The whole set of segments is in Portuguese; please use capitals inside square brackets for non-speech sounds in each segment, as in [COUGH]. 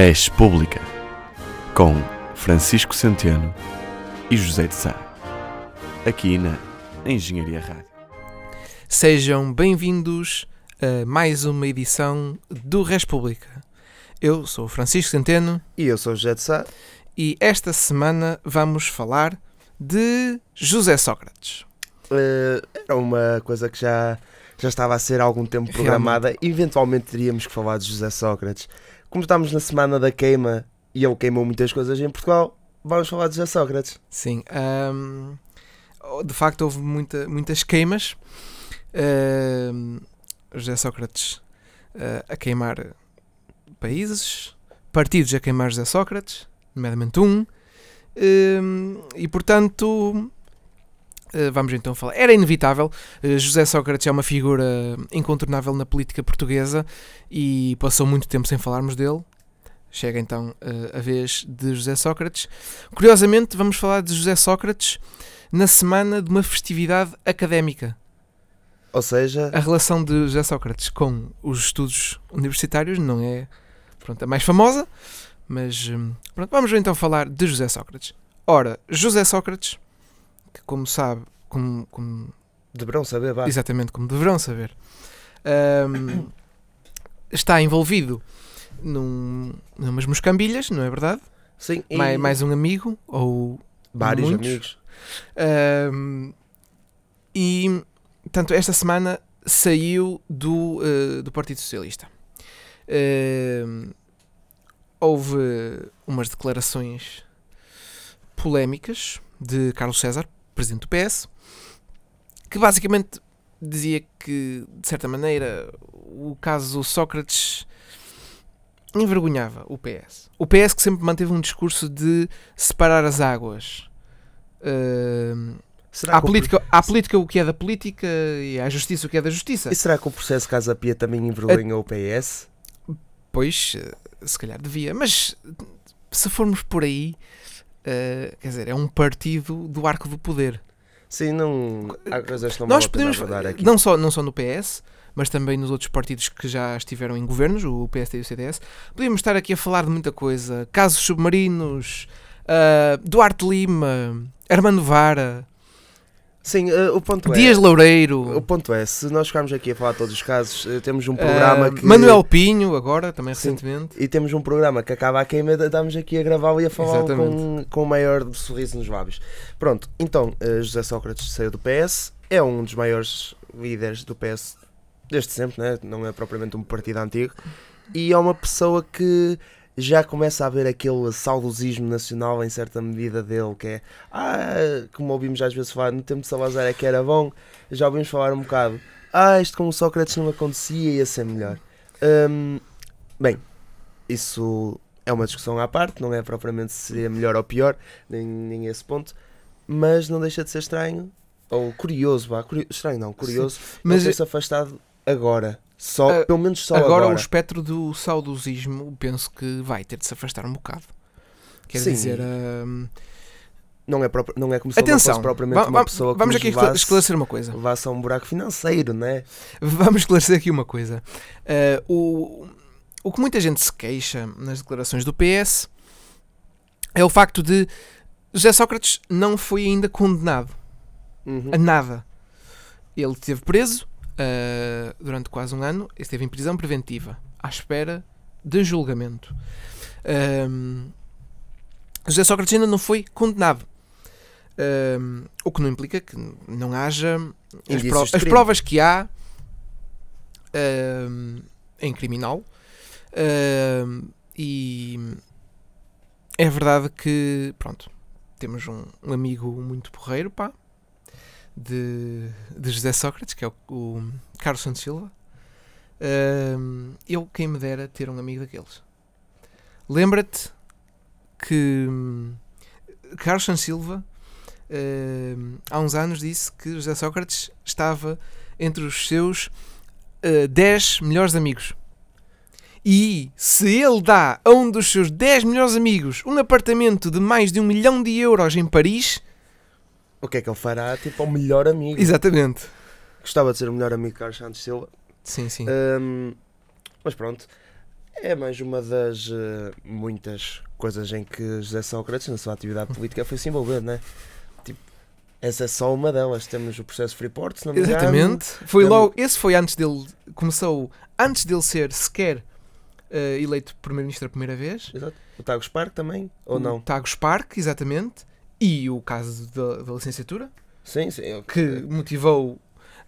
Res Pública, com Francisco Centeno e José de Sá, aqui na Engenharia Rádio. Sejam bem-vindos a mais uma edição do Res Pública. Eu sou o Francisco Centeno E eu sou o José de Sá. e esta semana vamos falar de José Sócrates. Eh, era uma coisa que já, já estava a ser há algum tempo programada. Eventualmente teríamos que falar de José Sócrates. Como estamos na semana da queima e ele queimou muitas coisas em Portugal, vamos falar de José Sócrates. Sim, de facto houve muita- muitas queimas. Ahm, José Sócrates ah, a queimar países, partidos a queimar José Sócrates, nomeadamente um. E portanto, vamos então falar. Era inevitável. Ah, José Sócrates é uma figura incontornável na política portuguesa e passou muito tempo sem falarmos dele. Chega então ah, a vez de José Sócrates. Curiosamente, vamos falar de José Sócrates na semana de uma festividade académica. Ou seja, A relação de José Sócrates com os estudos universitários não é pronto, a mais famosa, mas hum, pronto, vamos então falar de José Sócrates. Ora, José Sócrates, que como sabe, como, como- deverão saber, vá. exatamente como deverão saber, hum, [COUGHS] está envolvido num, numas moscambilhas, não é verdade? Sim, e Mais, mais um amigo, ou vários muitos. amigos. Ahm, e, portanto, esta semana saiu do, eh, do Partido Socialista. Ahm, houve umas declarações polémicas de Carlos César, presidente do PS, que basicamente dizia que, de certa maneira, o caso Sócrates envergonhava o PS. O PS que sempre manteve um discurso de separar as águas. Ahm, Será Há que o política, política o que é da política e há justiça o que é da justiça. E será que o processo Casa Pia também envergonhou o PS? Pois, eh, se calhar devia. Mas se formos por aí, eh, quer dizer, é um partido do arco do poder. Sim, não. Há coisas que não Nós podemos, aqui. não só, não só no PS, mas também nos outros partidos que já estiveram em governos, o PSD e o CDS, podíamos estar aqui a falar de muita coisa. Casos submarinos, ah, Duarte Lima, Armando Vara, Sim, eh, o ponto é. Dias Loureiro. O ponto é, se nós ficarmos aqui a falar todos os casos, eh, temos um programa Ah, que. Manuel Pinho, agora, também Sim. recentemente. E temos um programa que acaba a queima estamos aqui a gravá-lo e a falar com, com o maior sorriso nos lábios. Pronto, então eh, José Sócrates saiu do PS, é um dos maiores líderes do PS desde sempre, né? não é propriamente um partido antigo, e é uma pessoa que já começa a haver aquele saudosismo nacional em certa medida dele, que é, ah, como ouvimos às vezes falar, no tempo de Salazar é que era bom, já ouvimos falar um bocado, ah, isto com o Sócrates não acontecia, ia ser melhor. Hum, bem, isso é uma discussão à parte, não é propriamente se seria melhor ou pior, nem, nem esse ponto, mas não deixa de ser estranho, ou curioso, vá, curio- estranho não, curioso, Mas mas ter-se afastado agora, só, Ah, pelo menos só agora, agora. o espectro do saudosismo penso que vai ter de se afastar um bocado. Quer Sim. dizer, hum, Não é, próprio- não é como se atenção, fosse propriamente uma pessoa que vamos aqui esclarecer uma coisa. levasse a um buraco financeiro, né? Vamos esclarecer aqui uma coisa. Ah, o, o que muita gente se queixa nas declarações do PS é o facto de José Sócrates não foi ainda condenado Uhum. a nada. Ele esteve preso ah, durante quase um ano, esteve em prisão preventiva, à espera de julgamento. Ahm, José Sócrates ainda não foi condenado. Ahm, o que não implica que não haja as, pro- as provas que há ahm, em criminal. E é verdade que, pronto, temos um, um amigo muito porreiro, pá, de, de José Sócrates, que é o, o Carlos Santos Silva. Ahm, eu, quem me dera ter um amigo daqueles. Lembra-te que hum, Carlos Santos Silva ahm, há uns anos disse que José Sócrates estava entre os seus 10 melhores amigos. E se ele dá a um dos seus 10 melhores amigos um apartamento de mais de um milhão de euros em Paris, O que é que ele fará? Tipo, ao melhor amigo. exatamente. Gostava de ser o melhor amigo de Carlos Santos Silva. Sim, sim. Hum, mas pronto. É mais uma das eh, muitas coisas em que José Sócrates, na sua atividade política, foi se envolver, não é? Tipo, essa é só uma delas. Temos o processo Freeport, se não me engano. Exatamente. Foi Temos- logo, esse foi antes dele, começou antes dele ser sequer eh, eleito primeiro-ministro a primeira vez. Exato. O Tagus Park também, ou o não? Tagus Park, exatamente. E o caso da, da licenciatura, Sim, sim. eu- que motivou,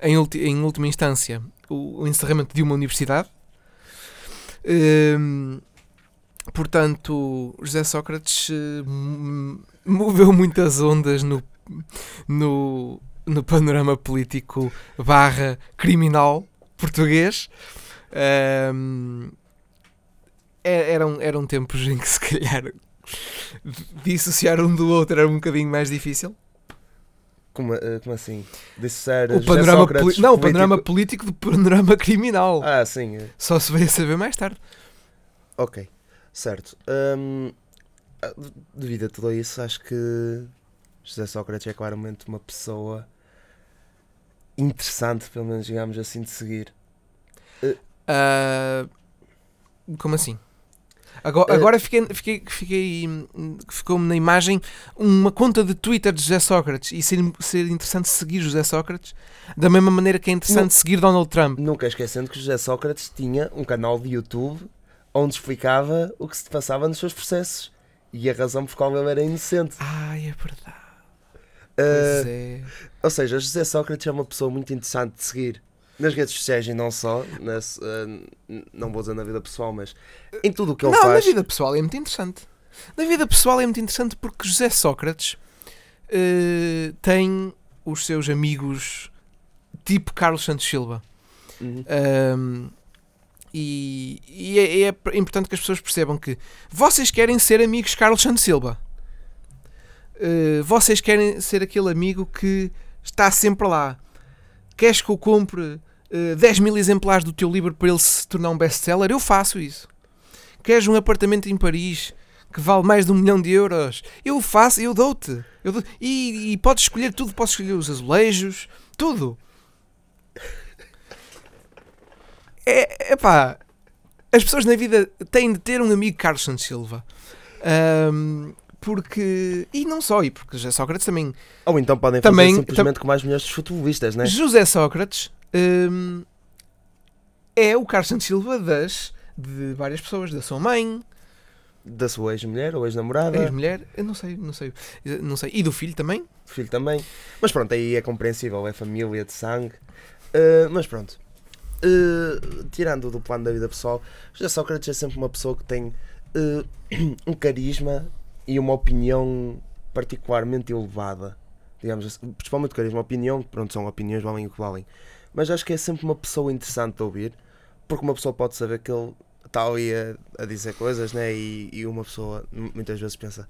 em, em última instância, o, o encerramento de uma universidade. Hum, portanto, José Sócrates eh, m- moveu muitas ondas no, no, no panorama político barra criminal português. Hum, é- eram, eram tempos em que se calhar dissociar um do outro era um bocadinho mais difícil. Como, eh, como assim? Disser O panorama poli- não, o político- panorama político do panorama criminal. Ah, sim. eh, Só se veio a saber mais tarde. Ok, certo. Hum, ah, devido a tudo isso, acho que José Sócrates é claramente uma pessoa interessante, pelo menos digamos assim, de seguir. Ah, como assim? Agora, Eh, agora fiquei, fiquei, fiquei, ficou-me na imagem uma conta de Twitter de José Sócrates e ser, ser interessante seguir José Sócrates da mesma maneira que é interessante Não. seguir Donald Trump. Nunca esquecendo que José Sócrates tinha um canal de YouTube onde explicava o que se passava nos seus processos e a razão por qual ele era inocente. Ai, é verdade. Pois é. Ou seja, José Sócrates é uma pessoa muito interessante de seguir. Nas redes sociais e não só, nas, n- não vou dizer na vida pessoal, mas em tudo o que ele Não, na faz. vida pessoal é muito interessante. Na vida pessoal é muito interessante porque José Sócrates eh, tem os seus amigos tipo Carlos Santos Silva. Uhum. Um, e e é, é importante que as pessoas percebam que vocês querem ser amigos de Carlos Santos Silva. Uh, vocês querem ser aquele amigo que está sempre lá. Queres que eu compre uh, 10 mil exemplares do teu livro para ele se tornar um best-seller? Eu faço isso. Queres um apartamento em Paris que vale mais de um milhão de euros? Eu faço, eu dou-te. Eu dou e, e podes escolher tudo, podes escolher os azulejos, tudo. É, epá, as pessoas na vida têm de ter um amigo Carlos Santos Silva. Ahm, porque. E não só, e porque José Sócrates também. Ou então podem Também- fazer simplesmente como as mulheres dos futebolistas, né? José Sócrates ahm, é o Carlos Santos Silva das. de várias pessoas, da sua mãe, Da sua ex-mulher ou ex-namorada, ex-mulher, eu não sei, não sei, não sei, e do filho também. filho também. Mas pronto, aí é compreensível, é família de sangue. Uh, mas pronto. Uh, tirando do plano da vida pessoal, José Sócrates é sempre uma pessoa que tem uh, um carisma e uma opinião particularmente elevada. Digamos assim, principalmente carisma, opinião, pronto, são opiniões, valem o que valem. Mas acho que é sempre uma pessoa interessante de ouvir, porque uma pessoa pode saber que ele está ali a, a dizer coisas, né? E, e uma pessoa muitas vezes pensa: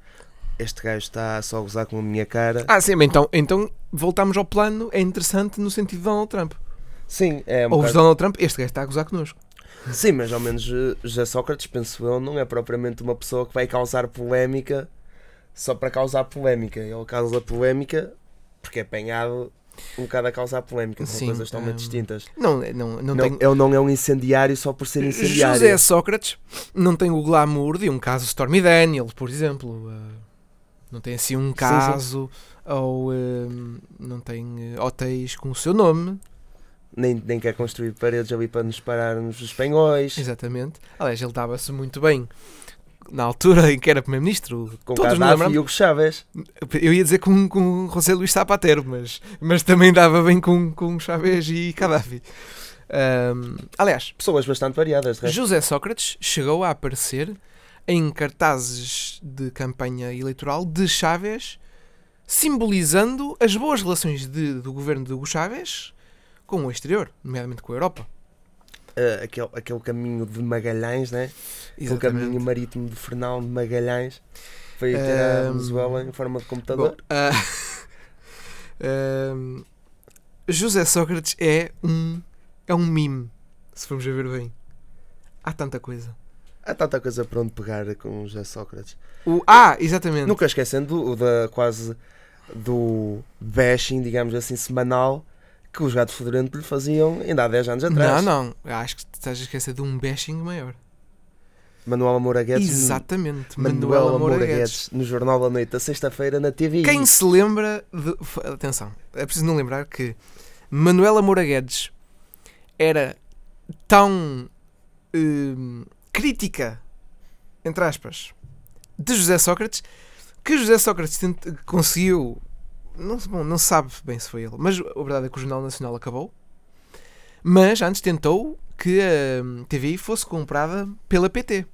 este gajo está só a gozar com a minha cara. Ah, sim, então, então voltamos ao plano, é interessante no sentido de Donald Trump. Sim, é um Ouves bocado- Donald Trump, este gajo está a gozar connosco. Sim, mas ao menos eh, José Sócrates, penso eu, não é propriamente uma pessoa que vai causar polémica só para causar polémica. Ele causa polémica porque é apanhado um bocado a causar polémica. São Sim, coisas totalmente hum, distintas. Não, não, não, Não, tem. Ele não é um incendiário só por ser incendiário. José Sócrates não tem o glamour de um caso Stormy Daniel, por exemplo. Uh, não tem assim um sim. caso ou uh, não tem hotéis com o seu nome. Nem, nem quer construir paredes ali para nos pararmos os espanhóis. Exatamente. Aliás, ele dava-se muito bem na altura em que era primeiro-ministro. Com Todos Gaddafi e Hugo Chávez. Eu ia dizer com, com José Luís Zapatero, mas, mas também dava bem com, com Chávez e Gaddafi. Um, aliás, Pessoas bastante variadas. de resto. José Sócrates chegou a aparecer em cartazes de campanha eleitoral de Chávez, simbolizando as boas relações de- do governo de Hugo Chávez com o exterior, nomeadamente com a Europa. Eh, aquele, aquele caminho de Magalhães, né? Aquele caminho marítimo de Fernão de Magalhães. Foi ter a Ahm, Venezuela em forma de computador. Bom, ah, ahm, [LAUGHS] José Sócrates é um, é um mime, se formos a ver bem. Há tanta coisa. Há tanta coisa para onde pegar com o José Sócrates. O, ah, exatamente. Nunca esquecendo o da quase do bashing, digamos assim, semanal que os gatos fedorentos lhe faziam ainda há 10 anos atrás. Não, não. Acho que estás a esquecer de um bashing maior. Manuel Moura Guedes. Exatamente, Manuel Moura Moura Guedes. Guedes no Jornal da Noite da sexta-feira na TV. Quem se lembra de. Atenção, é preciso não lembrar que Manuela Moura Guedes era tão hum, crítica, entre aspas, de José Sócrates que José Sócrates conseguiu. Não, bom, não sabe bem se foi ele, mas a verdade é que o Jornal Nacional acabou. Mas antes tentou que a hum, TVI fosse comprada pela PT.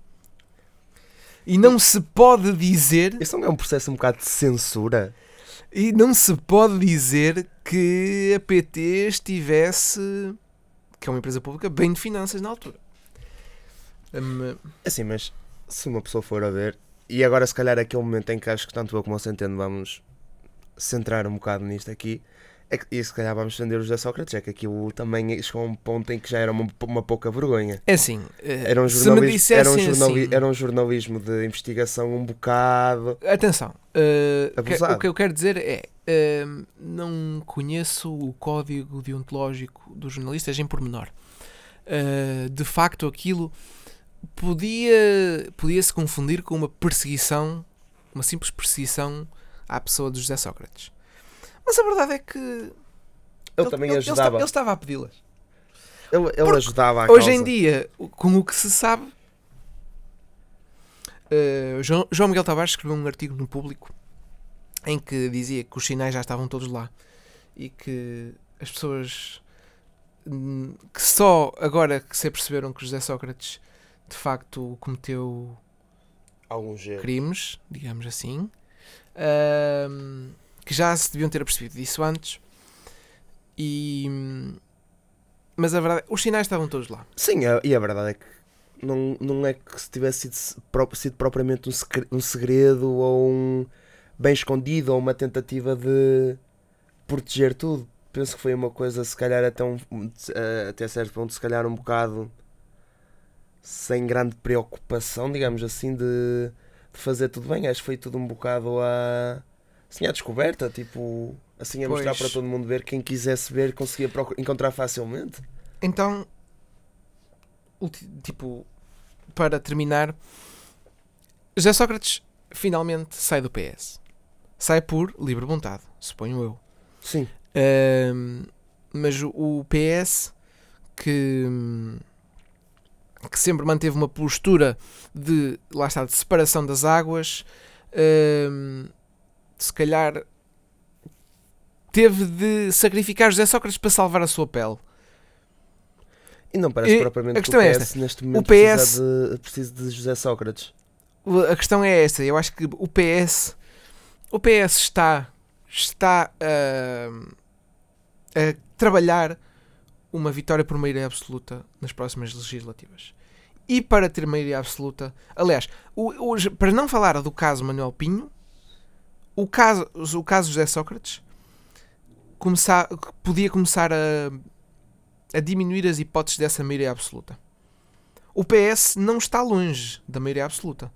E não se pode dizer Isso não é um processo um bocado de censura? e não se pode dizer que a PT estivesse, que é uma empresa pública, bem de finanças na altura. Hum, Assim, mas se uma pessoa for a ver, e agora se calhar é aquele momento em que acho que tanto eu como o Centeno vamos centrar um bocado nisto aqui, é que, e se calhar vamos defender o José Sócrates, é que aquilo também chegou a um ponto em que já era uma, uma pouca vergonha. é assim, eh, Era um, se me jornalismo, era, um dissessem jornali- assim, era um jornalismo de investigação um bocado. atenção, que- Abusado. o que eu quero dizer é, eh, não conheço o código deontológico dos jornalistas em pormenor. Eh, de facto, aquilo podia, podia se confundir com uma perseguição, uma simples perseguição à pessoa de José Sócrates. Mas a verdade é que Ele, também ele, ajudava. Ele, estava a pedi-las. Ele, ele ajudava a Hoje causa. em dia, com o que se sabe, eh, João, João Miguel Tavares escreveu um artigo no público em que dizia que os sinais já estavam todos lá e que as pessoas hum, que só agora que se aperceberam que José Sócrates de facto cometeu jeito. crimes, digamos assim, ahm, que já se deviam ter apercebido disso antes. E, mas a verdade, os sinais estavam todos lá. Sim, a- e a verdade é que não, não é que se tivesse sido, sido propriamente um, um segredo ou um bem escondido ou uma tentativa de proteger tudo. Penso que foi uma coisa, se calhar, até, um, eh, até certo ponto, se calhar um bocado sem grande preocupação, digamos assim, de, de fazer tudo bem. Acho que foi tudo um bocado a, assim, à descoberta, tipo, assim a mostrar Pois. para todo mundo ver. Quem quisesse ver conseguia encontrar facilmente. Então, tipo, para terminar, José Sócrates finalmente sai do PS. Sai por livre vontade, suponho eu. Sim. Ahm, mas o- o PS que, que sempre manteve uma postura de lá está de separação das águas ahm, se calhar teve de sacrificar José Sócrates para salvar a sua pele E não parece E propriamente a questão que é o PS neste momento PS precisa, de, precisa de José Sócrates. a questão é esta eu acho que o PS o PS está está ahm, a trabalhar uma vitória por maioria absoluta nas próximas legislativas. E para ter maioria absoluta, aliás, para não falar do caso Manuel Pinho, o caso, o caso José Sócrates começar, podia começar a, a diminuir as hipóteses dessa maioria absoluta. O PS não está longe da maioria absoluta.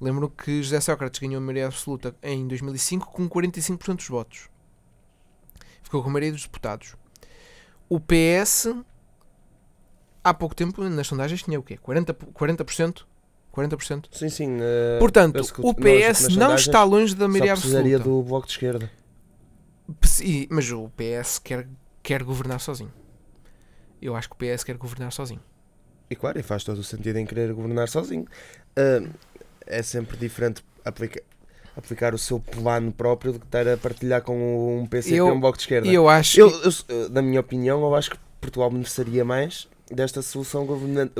Lembro que José Sócrates ganhou a maioria absoluta em 2005 com 45% dos votos. Ficou com a maioria dos deputados. O PS, há pouco tempo, nas sondagens, tinha o quê? 40%? 40%? 40%? Sim, sim. eh, Portanto, o PS não está longe da maioria precisaria absoluta. do Bloco de Esquerda. E- Mas o PS quer, quer governar sozinho. Eu acho que o PS quer governar sozinho. E claro, e faz todo o sentido em querer governar sozinho. Eh, é sempre diferente aplica- aplicar o seu plano próprio do que estar a partilhar com um PCP Eu- um Bloco de Esquerda. E eu acho Eu, eu- na minha opinião, eu acho que Portugal beneficiaria mais desta solução govern-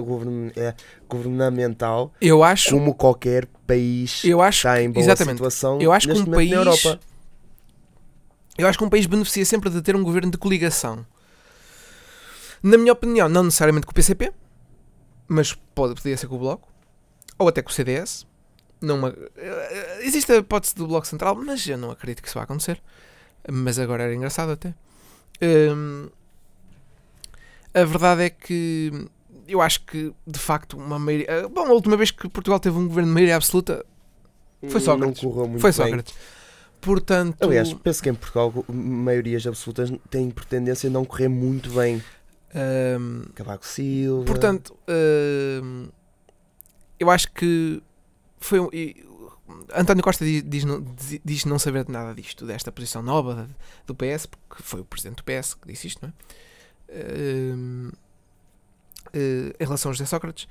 eh, governamental eu acho como qualquer país eu acho está em boa exatamente. situação Eu acho que um momento na país- Europa. Eu acho que um país beneficia sempre de ter um governo de coligação. Na minha opinião, não necessariamente com o PCP, mas pode, poderia ser com o Bloco, ou até com o CDS. Numa, existe a hipótese do Bloco Central, mas eu não acredito que isso vá acontecer. Mas agora era engraçado até. Hum, a verdade é que eu acho que, de facto, uma maioria. eh, Bom, a última vez que Portugal teve um governo de maioria absoluta Foi Sócrates. Não correu muito foi bem. Sócrates. Portanto, Aliás, penso que em Portugal maiorias absolutas têm por tendência a não correr muito bem. hum, Cavaco Silva. Portanto, hum, eu acho que foi um- e- António Costa diz, diz, não- diz- diz não saber nada disto, desta posição nova do PS, porque foi o presidente do PS que disse isto, não é? Eh, em relação ao José Sócrates,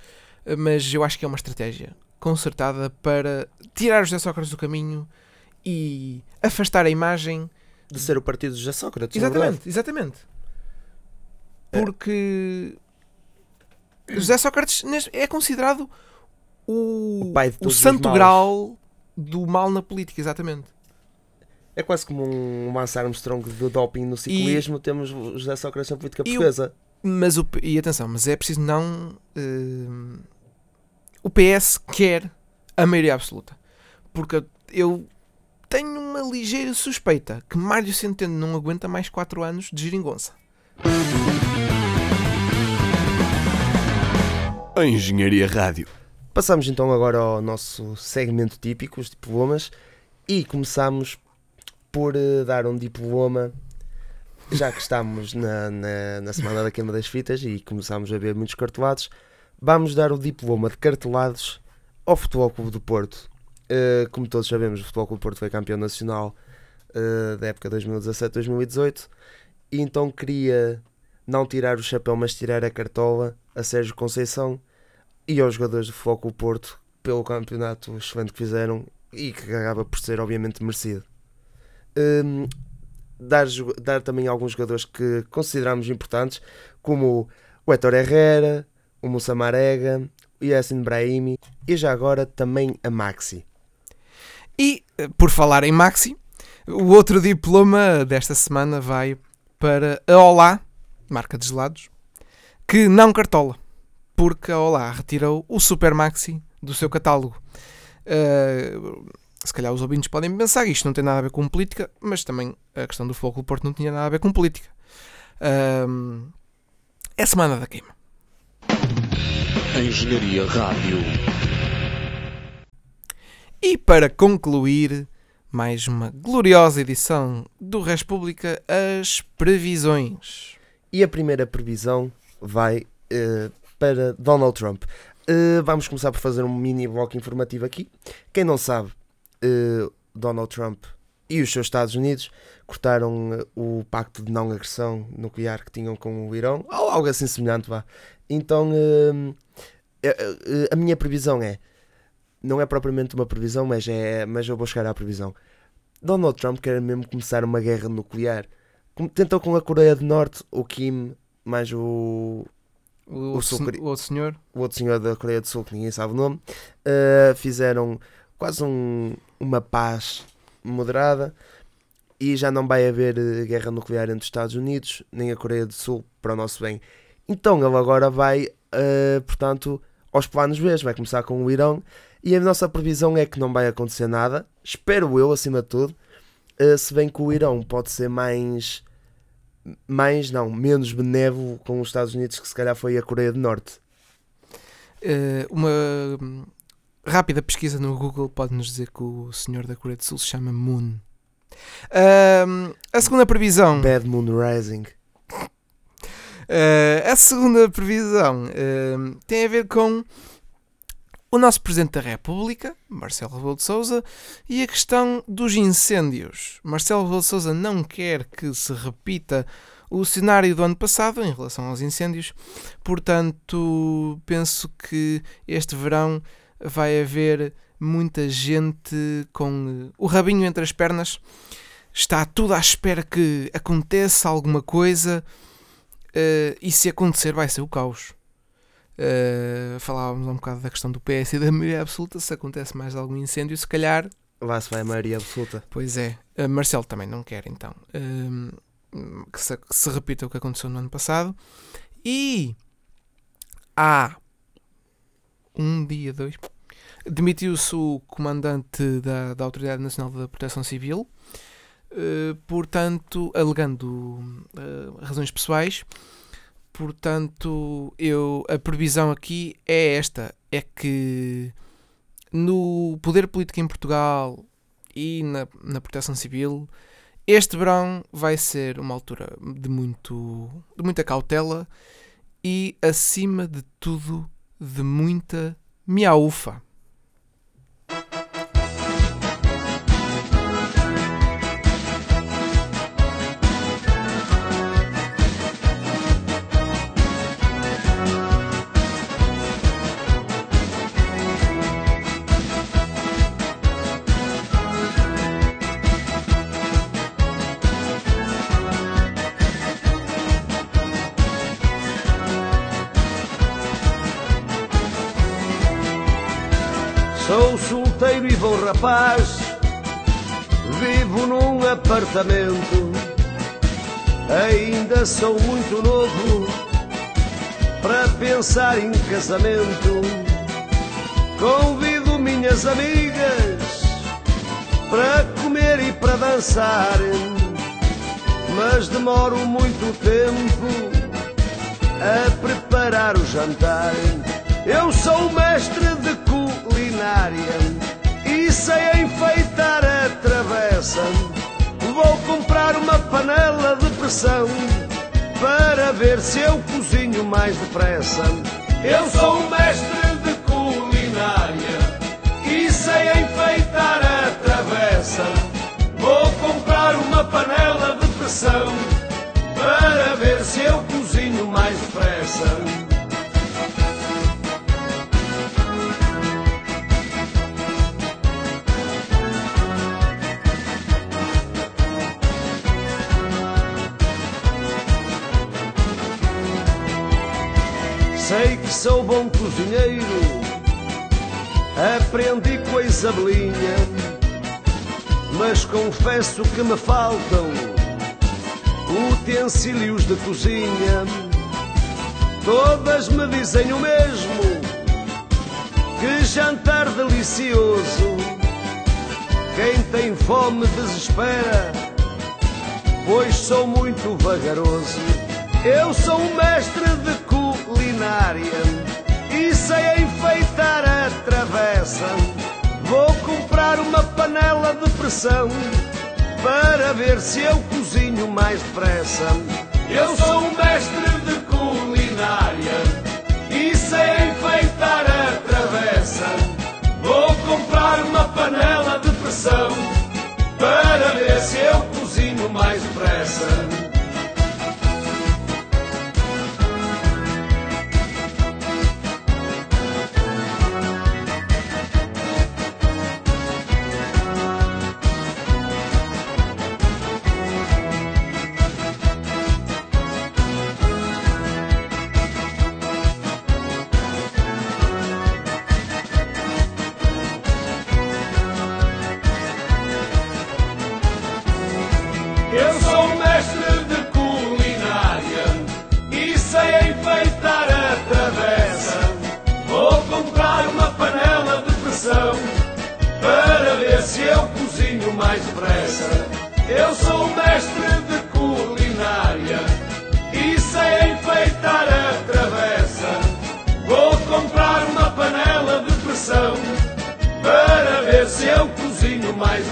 eh, mas eu acho que é uma estratégia concertada para tirar José Sócrates do caminho e afastar a imagem De ser o partido de José Sócrates. na verdade. Exatamente, exatamente. É. Porque José Sócrates é considerado o, O o santo grau do mal na política, exatamente. É quase como um Lance Armstrong do doping no ciclismo. Temos o José Sócrates na política E o- portuguesa. Mas o, e atenção, mas é preciso não. hum, o PS quer a maioria absoluta. Porque eu tenho uma ligeira suspeita que Mário Centeno não aguenta mais 4 anos de geringonça. A Engenharia Rádio. Passamos então agora ao nosso segmento típico, os diplomas, e começamos por eh, dar um diploma, já que estamos na, na, na semana da queima das fitas e começamos a ver muitos cartelados, vamos dar o diploma de cartelados ao Futebol Clube do Porto. Eh, como todos sabemos, o Futebol Clube do Porto foi campeão nacional eh, da época 2017-2018, e então queria não tirar o chapéu, mas tirar a cartola a Sérgio Conceição e aos jogadores do Futebol Clube Porto pelo campeonato excelente que fizeram e que acaba por ser obviamente merecido. Hum, dar, dar também alguns jogadores que consideramos importantes, como o Héctor Herrera, o Moussa Marega, o Yassin Brahimi e já agora também a Maxi. E, eh, por falar em Maxi, o outro diploma desta semana vai para a Olá, marca de gelados, que não cartola, porque a Olá retirou o Super Maxi do seu catálogo. Eh, se calhar os ouvintes podem pensar que isto não tem nada a ver com política, mas também a questão do Fogo do Porto não tinha nada a ver com política. Ahm, é a semana da queima. Engenharia Rádio. E para concluir, mais uma gloriosa edição do República, as previsões. E a primeira previsão vai eh, para Donald Trump. Eh, vamos começar por fazer um mini bloco informativo aqui. Quem não sabe, eh, Donald Trump e os seus Estados Unidos cortaram eh, o pacto de não agressão nuclear que tinham com o Irão, ou algo assim semelhante, vá. Então, eh, a minha previsão é, não é propriamente uma previsão, mas, é, mas eu vou chegar à previsão. Donald Trump quer mesmo começar uma guerra nuclear. Tentou com a Coreia do Norte, o Kim, mais o, O, O sen- o outro senhor. o outro senhor da Coreia do Sul, que ninguém sabe o nome, uh, fizeram quase um- uma paz moderada e já não vai haver eh, guerra nuclear entre os Estados Unidos nem a Coreia do Sul para o nosso bem. Então ele agora vai, uh, portanto, aos planos B, vai começar com o Irão e a nossa previsão é que não vai acontecer nada, espero eu, acima de tudo, uh, se bem que o Irão pode ser mais. Mais, não, menos benévolo com os Estados Unidos que se calhar foi a Coreia do Norte. Eh, uma rápida pesquisa no Google pode nos dizer que o senhor da Coreia do Sul se chama Moon. A segunda previsão. Bad Moon Rising. Eh, a segunda previsão ehm, tem a ver com o nosso Presidente da República, Marcelo Rebelo de Sousa, e a questão dos incêndios. Marcelo Rebelo de Sousa não quer que se repita o cenário do ano passado em relação aos incêndios, portanto, penso que este verão vai haver muita gente com eh, o rabinho entre as pernas. Está tudo à espera que aconteça alguma coisa. Uh, e se acontecer, vai ser o caos. Uh, falávamos um bocado da questão do PS e da maioria absoluta. Se acontece mais algum incêndio, se calhar, Lá se vai a maioria absoluta. pois é. Uh, Marcelo também não quer, então, um, que, se, que se repita o que aconteceu no ano passado. E há um dia, dois, demitiu-se o comandante da, da Autoridade Nacional da Proteção Civil. Uh, portanto, alegando uh, razões pessoais, portanto, eu, a previsão aqui é esta: é que no poder político em Portugal e na, na proteção civil, este verão vai ser uma altura de, muito, de muita cautela e, acima de tudo, de muita, Miaufa. E bom rapaz, vivo num apartamento. Ainda sou muito novo para pensar em casamento. Convido minhas amigas para comer e para dançar, mas demoro muito tempo a preparar o jantar. Eu sou mestre de culinária e sei enfeitar a travessa. Vou comprar uma panela de pressão para ver se eu cozinho mais depressa. Eu sou mestre de culinária e sei enfeitar a travessa. Vou comprar uma panela de pressão para ver se eu cozinho mais depressa. Sei que sou bom cozinheiro, aprendi com a Isabelinha, mas confesso que me faltam utensílios de cozinha. Todas me dizem o mesmo, que jantar delicioso. Quem tem fome desespera, pois sou muito vagaroso. Eu sou um mestre de culinária e sei enfeitar a travessa. Vou comprar uma panela de pressão para ver se eu cozinho mais depressa. Eu sou um mestre de culinária e sei enfeitar a travessa. Vou comprar uma panela de pressão para ver se eu cozinho mais depressa.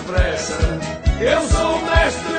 Mais. Eu sou mestre